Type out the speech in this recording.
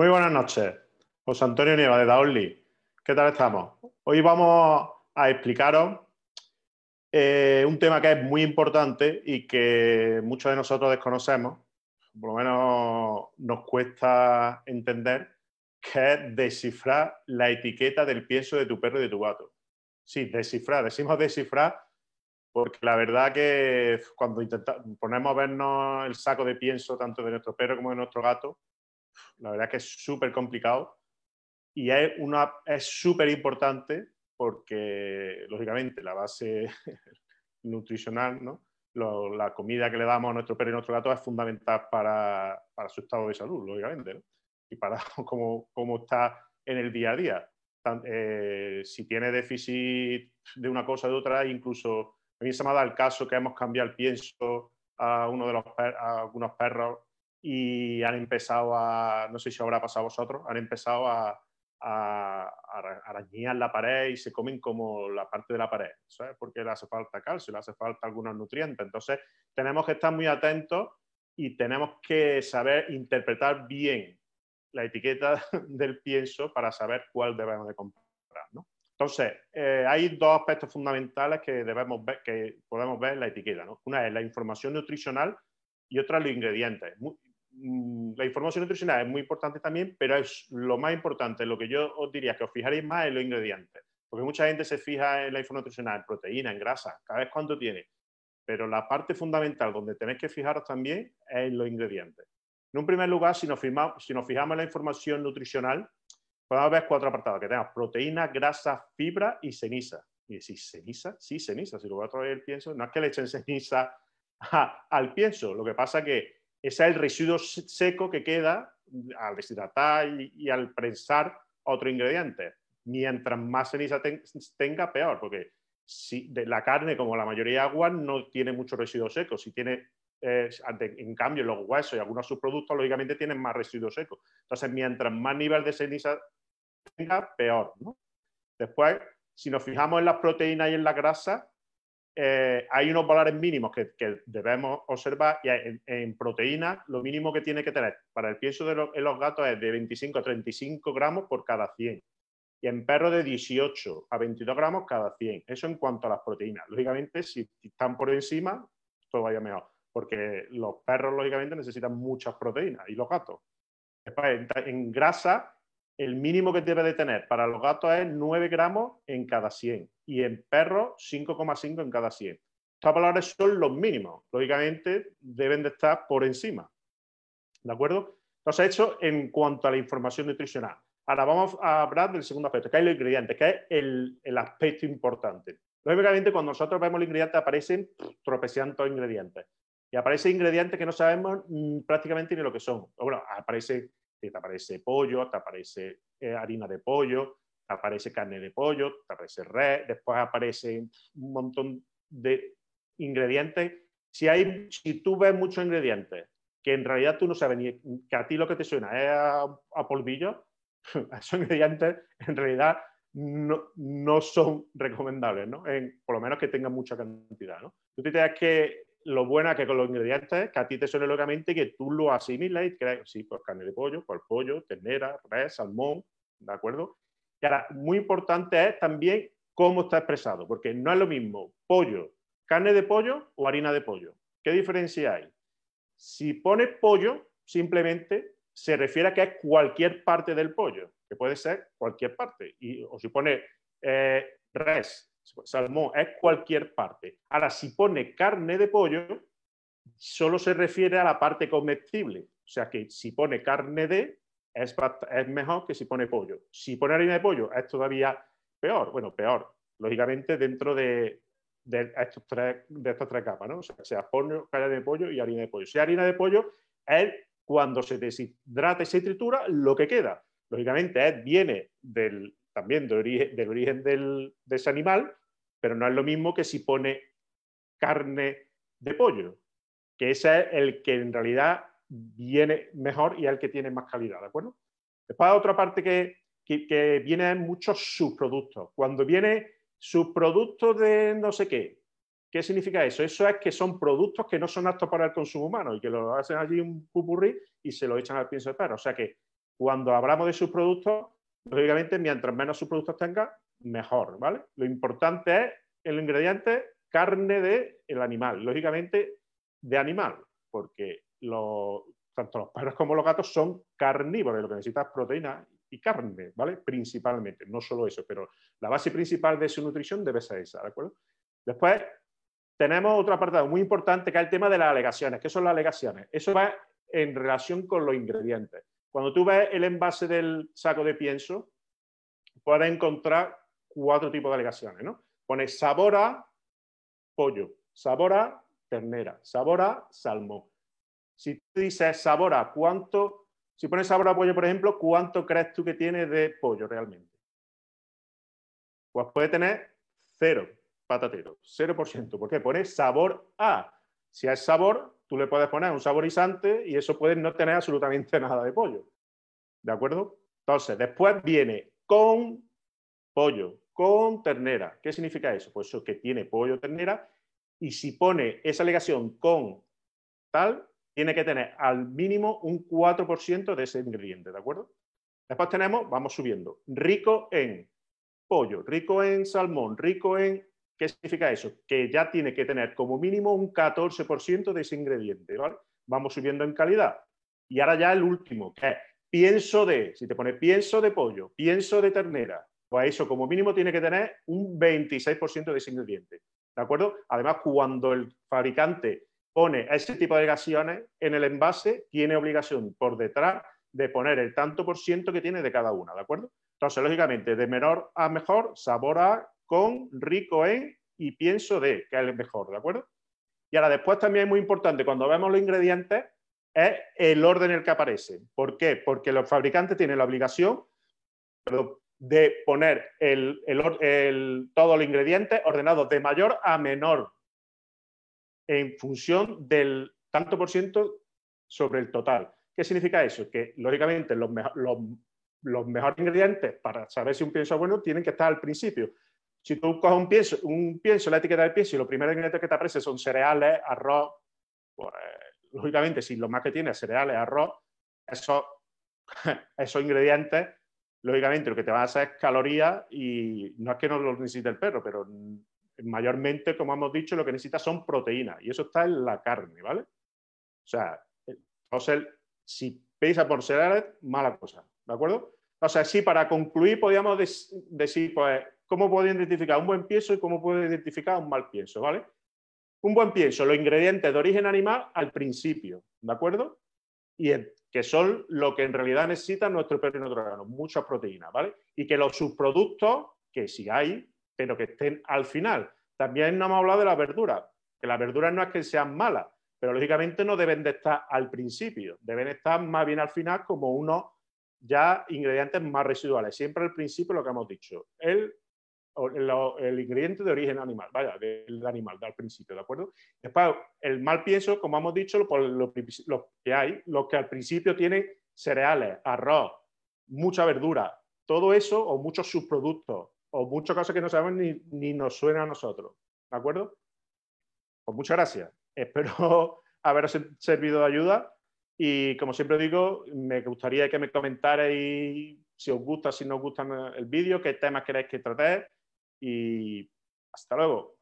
Muy buenas noches. José Antonio Nieva de Daonly. ¿Qué tal estamos? Hoy vamos a explicaros eh, un tema que es muy importante y que muchos de nosotros desconocemos, por lo menos nos cuesta entender, que es descifrar la etiqueta del pienso de tu perro y de tu gato. Sí, descifrar. Decimos descifrar porque la verdad que cuando ponemos a vernos el saco de pienso tanto de nuestro perro como de nuestro gato, la verdad que es súper complicado y es súper importante porque, lógicamente, la base nutricional, ¿no? la comida que le damos a nuestro perro y a nuestro gato es fundamental para, su estado de salud, lógicamente, y para cómo, cómo, está en el día a día. Eh, si tiene déficit de una cosa o de otra, incluso a mí se me ha dado el caso que hemos cambiado el pienso a uno de los a algunos perros y han empezado a, no sé si habrá pasado a vosotros, han empezado a, a, arañar la pared y se comen como la parte de la pared, ¿sabes? Porque le hace falta calcio, le hace falta algunos nutrientes. Entonces, tenemos que estar muy atentos y tenemos que saber interpretar bien la etiqueta del pienso para saber cuál debemos de comprar, ¿no? Entonces, eh, hay dos aspectos fundamentales que, debemos ver, que podemos ver en la etiqueta. ¿no? Una es la información nutricional y otra los ingredientes. Mm, la información nutricional es muy importante también, pero es lo más importante, lo que yo os diría que os fijaréis más en los ingredientes. Porque mucha gente se fija en la información nutricional, en proteína, en grasa, cada vez cuánto tiene. Pero la parte fundamental donde tenéis que fijaros también es en los ingredientes. En un primer lugar, si nos, fijamos en la información nutricional, podemos ver cuatro apartados, que tenemos proteína, grasa, fibra y ceniza. Y decís, ¿ceniza? Sí, ceniza. Si lo voy a traer el pienso, no es que le echen ceniza al pienso. Lo que pasa que es el residuo seco que queda al deshidratar y, al prensar otro ingrediente. Mientras más ceniza tenga, peor, porque si la carne, como la mayoría de agua, no tiene mucho residuo seco. Si tiene, eh, en cambio, los huesos y algunos subproductos, lógicamente, tienen más residuo seco. Entonces, mientras más nivel de ceniza tenga, peor. Después, si nos fijamos en las proteínas y en la grasa, eh, hay unos valores mínimos que, debemos observar y en, proteínas lo mínimo que tiene que tener para el pienso de los, gatos es de 25 a 35 gramos por cada 100 y en perros de 18 a 22 gramos cada 100. Eso en cuanto a las proteínas. Lógicamente, si están por encima, todo vaya mejor, porque los perros, lógicamente, necesitan muchas proteínas y los gatos. Después, en grasa, el mínimo que debe de tener para los gatos es 9 gramos en cada 100 y en perros 5,5 en cada 100. Estos valores son los mínimos. Lógicamente deben de estar por encima. ¿De acuerdo? Entonces, hecho en cuanto a la información nutricional. Ahora vamos a hablar del segundo aspecto, que es los ingredientes, que es el, aspecto importante. Lógicamente, cuando nosotros vemos los ingredientes, aparecen tropecientos ingredientes. Y aparecen ingredientes que no sabemos mm, prácticamente ni lo que son. Bueno, aparece te aparece pollo, te aparece eh, harina de pollo, aparece carne de pollo, te aparece red, después aparece un montón de ingredientes. Si, hay, si tú ves muchos ingredientes que en realidad tú no sabes ni que a ti lo que te suena es a, polvillo, esos ingredientes en realidad no, no son recomendables, ¿no? por lo menos que tengan mucha cantidad. ¿no? Tú tienes que lo bueno es que con los ingredientes, que a ti te suene locamente, que tú lo asimiles y crees, sí, pues carne de pollo, pues pollo, ternera, res, salmón, ¿de acuerdo? Y ahora, muy importante es también cómo está expresado, porque no es lo mismo pollo, carne de pollo o harina de pollo. ¿Qué diferencia hay? Si pones pollo, simplemente se refiere a que es cualquier parte del pollo, que puede ser cualquier parte. Y, o si pone eh, res, salmón es cualquier parte. Ahora, si pone carne de pollo, solo se refiere a la parte comestible. O sea que si pone carne de, es, es mejor que si pone pollo. Si pone harina de pollo, es todavía peor. Bueno, peor, lógicamente, dentro de, tres, de estas tres capas, ¿no? O sea, pollo, carne de pollo y harina de pollo. Si harina de pollo es cuando se deshidrata y se tritura lo que queda. Lógicamente, viene del, también del origen, del del, de ese animal, pero no es lo mismo que si pone carne de pollo, que ese es el que en realidad viene mejor y es el que tiene más calidad, ¿de acuerdo? Después otra parte que, que, que viene muchos subproductos. Cuando viene subproductos de no sé qué, ¿qué significa eso? Eso es que son productos que no son aptos para el consumo humano y que lo hacen allí un pupurrí y se lo echan al pienso de perro. O sea que cuando hablamos de subproductos, lógicamente, mientras menos subproductos tenga, mejor, ¿vale? Lo importante es el ingrediente carne del el animal, lógicamente de animal, porque tanto los perros como los gatos son carnívoros, lo que necesitas es proteína y carne, ¿vale? Principalmente, no solo eso, pero la base principal de su nutrición debe ser esa, ¿de acuerdo? Después tenemos otro apartado muy importante que es el tema de las alegaciones. ¿Qué son las alegaciones? Eso va en relación con los ingredientes. Cuando tú ves el envase del saco de pienso, puedes encontrar cuatro tipos de alegaciones, ¿no? Pone sabor pollo, sabor a ternera, sabor a salmón. Si tú dices sabor a cuánto, si pones sabor a pollo, por ejemplo, ¿cuánto crees tú que tiene de pollo realmente? Pues puede tener cero patatero, 0%. ¿Por qué? Pone sabor a. Si hay sabor, tú le puedes poner un saborizante y eso puede no tener absolutamente nada de pollo. ¿De acuerdo? Entonces, después viene con pollo, con ternera. ¿Qué significa eso? Pues eso que tiene pollo, ternera, y si pone esa alegación con tal, tiene que tener al mínimo un 4% de ese ingrediente, ¿de acuerdo? Después tenemos, vamos subiendo, rico en pollo, rico en salmón, rico en ¿Qué significa eso? Que ya tiene que tener como mínimo un 14% de ese ingrediente, ¿vale? Vamos subiendo en calidad. Y ahora ya el último, que es pienso de, si te pone pienso de pollo, pienso de ternera, pues eso como mínimo tiene que tener un 26% de ese ingrediente. ¿De acuerdo? Además, cuando el fabricante pone ese tipo de gasiones en el envase, tiene obligación por detrás de poner el tanto por ciento que tiene de cada una, ¿de acuerdo? Entonces, lógicamente, de menor a mejor, sabor a con, rico en y pienso de, que es el mejor, ¿de acuerdo? Y ahora después también es muy importante, cuando vemos los ingredientes, es el orden en el que aparece. ¿Por qué? Porque los fabricantes tienen la obligación de poner todos los ingredientes ordenados de mayor a menor en función del tanto por ciento sobre el total. ¿Qué significa eso? Que, lógicamente, los, mejores ingredientes para saber si un pienso es bueno tienen que estar al principio. Si tú coges un pienso, un pienso, la etiqueta del pienso y los primeros ingredientes que te aparecen son cereales, arroz, pues, lógicamente si lo más que tiene es cereales, arroz, esos, esos ingredientes, lógicamente lo que te va a hacer es calorías y no es que no lo necesite el perro, pero mayormente, como hemos dicho, lo que necesita son proteínas y eso está en la carne, ¿vale? O sea, entonces, si pesa por cereales, mala cosa, ¿de acuerdo? O sea, sí, para concluir, podríamos decir, pues, cómo puedo identificar un buen pienso y cómo puedo identificar un mal pienso, ¿vale? Un buen pienso, los ingredientes de origen animal al principio, ¿de acuerdo? Y que son lo que en realidad necesita nuestro perro y nuestro órgano, muchas proteínas, ¿vale? Y que los subproductos, que sí hay, pero que estén al final. También no hemos hablado de las verduras, que las verduras no es que sean malas, pero lógicamente no deben de estar al principio, deben estar más bien al final como unos ya ingredientes más residuales. Siempre al principio lo que hemos dicho, el el, ingrediente de origen animal, vaya, del animal, al principio, ¿de acuerdo? Después, el mal pienso, como hemos dicho, por lo, que hay, los que al principio tienen cereales, arroz, mucha verdura, todo eso, o muchos subproductos, o muchas cosas que no sabemos ni, ni nos suena a nosotros, ¿de acuerdo? Pues muchas gracias. Espero haberos servido de ayuda y, como siempre digo, me gustaría que me comentarais si os gusta, si no os gusta el vídeo, qué temas queréis que trate y hasta luego.